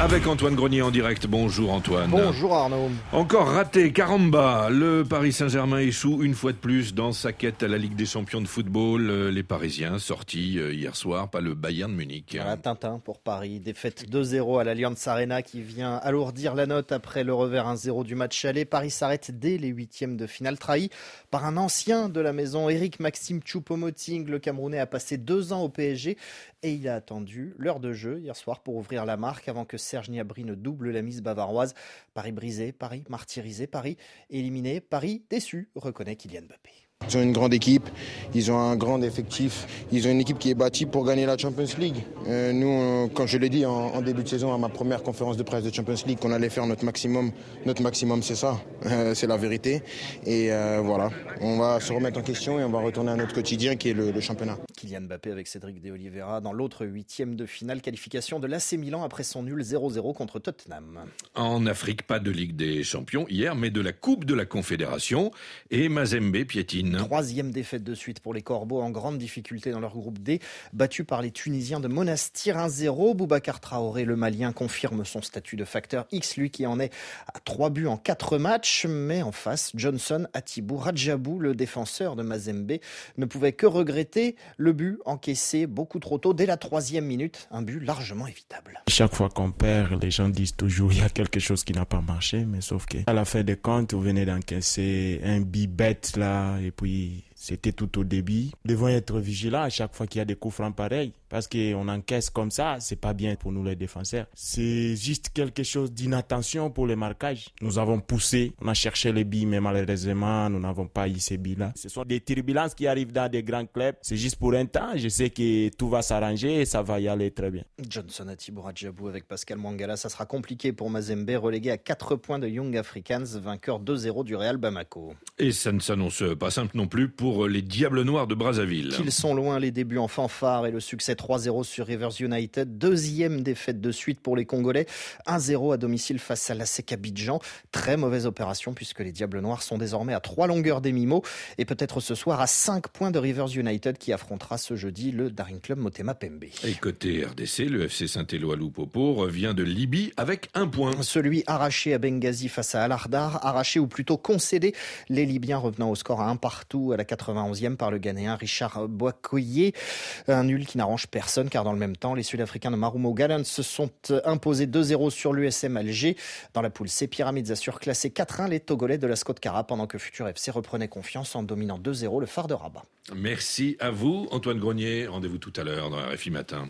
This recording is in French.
avec Antoine Grenier en direct. Bonjour Antoine. Bonjour Arnaud. Encore raté, caramba. Le Paris Saint-Germain échoue une fois de plus dans sa quête à la Ligue des Champions de football. Euh, les Parisiens sortis euh, hier soir, pas le Bayern de Munich. Voilà, Tintin pour Paris. Défaite 2-0 à l'Allianz Arena qui vient alourdir la note après le revers 1-0 du match aller. Paris s'arrête dès les huitièmes de finale, trahi par un ancien de la maison, Eric Maxime Choupo-Moting. Le Camerounais a passé deux ans au PSG et il a attendu l'heure de jeu hier soir pour ouvrir la marque avant que Serge Gnabry ne double la mise bavaroise. Paris brisé, Paris martyrisé, Paris éliminé, Paris déçu, reconnaît Kylian Mbappé. Ils ont une grande équipe, ils ont un grand effectif, ils ont une équipe qui est bâtie pour gagner la Champions League. Euh, nous, quand je l'ai dit en, début de saison à ma première conférence de presse de Champions League, qu'on allait faire notre maximum, notre maximum c'est ça, euh, c'est la vérité. Et euh, voilà, on va se remettre en question et on va retourner à notre quotidien qui est le, championnat. Kylian Mbappé avec Cédric De Oliveira dans l'autre huitième de finale, qualification de l'AC Milan après son nul 0-0 contre Tottenham. En Afrique, pas de Ligue des Champions hier, mais de la Coupe de la Confédération et Mazembe piétine Troisième défaite de suite pour les Corbeaux en grande difficulté dans leur groupe D, battu par les Tunisiens de Monastir 1-0. Boubacar Traoré, le Malien, confirme son statut de facteur X, lui qui en est à trois buts en quatre matchs. Mais en face, Johnson Atibou Rajabou, le défenseur de Mazembe, ne pouvait que regretter le but encaissé beaucoup trop tôt dès la troisième minute, un but largement évitable. Chaque fois qu'on perd, les gens disent toujours il y a quelque chose qui n'a pas marché, mais sauf que à la fin des comptes, vous venez d'encaisser un bête là et we c'était tout au début. Nous devons être vigilants à chaque fois qu'il y a des coups francs pareils parce qu'on encaisse comme ça, c'est pas bien pour nous les défenseurs. C'est juste quelque chose d'inattention pour les marquages. Nous avons poussé, on a cherché les billes, mais malheureusement, nous n'avons pas eu ces billes-là. Ce sont des turbulences qui arrivent dans des grands clubs. C'est juste pour un temps. Je sais que tout va s'arranger et ça va y aller très bien. Johnson à Djabou avec Pascal Mangala, ça sera compliqué pour Mazembe, relégué à 4 points de Young Africans, vainqueur 2-0 du Real Bamako. Et ça ne s'annonce pas simple non plus pour les Diables Noirs de Brazzaville. Qu'ils sont loin les débuts en fanfare et le succès 3-0 sur Rivers United. Deuxième défaite de suite pour les Congolais. 1-0 à domicile face à l'ASEC Abidjan. Très mauvaise opération puisque les Diables Noirs sont désormais à trois longueurs des Mimos et peut-être ce soir à 5 points de Rivers United qui affrontera ce jeudi le Daring Club Motema Pembe. Et côté RDC, le FC Saint-Éloi Loupopo revient de Libye avec un point. Celui arraché à Benghazi face à Al-Ardar, arraché ou plutôt concédé. Les Libyens revenant au score à un partout à la 91e par le Ghanéen Richard Boakoye. Un nul qui n'arrange personne car dans le même temps, les Sud-Africains de Marumo Gallants se sont imposés 2-0 sur l'USM Alger. Dans la poule C, Pyramides a surclassé 4-1 les Togolais de la Scott Cara pendant que Futur FC reprenait confiance en dominant 2-0 le phare de Rabat. Merci à vous, Antoine Grenier. Rendez-vous tout à l'heure dans RFI Matin.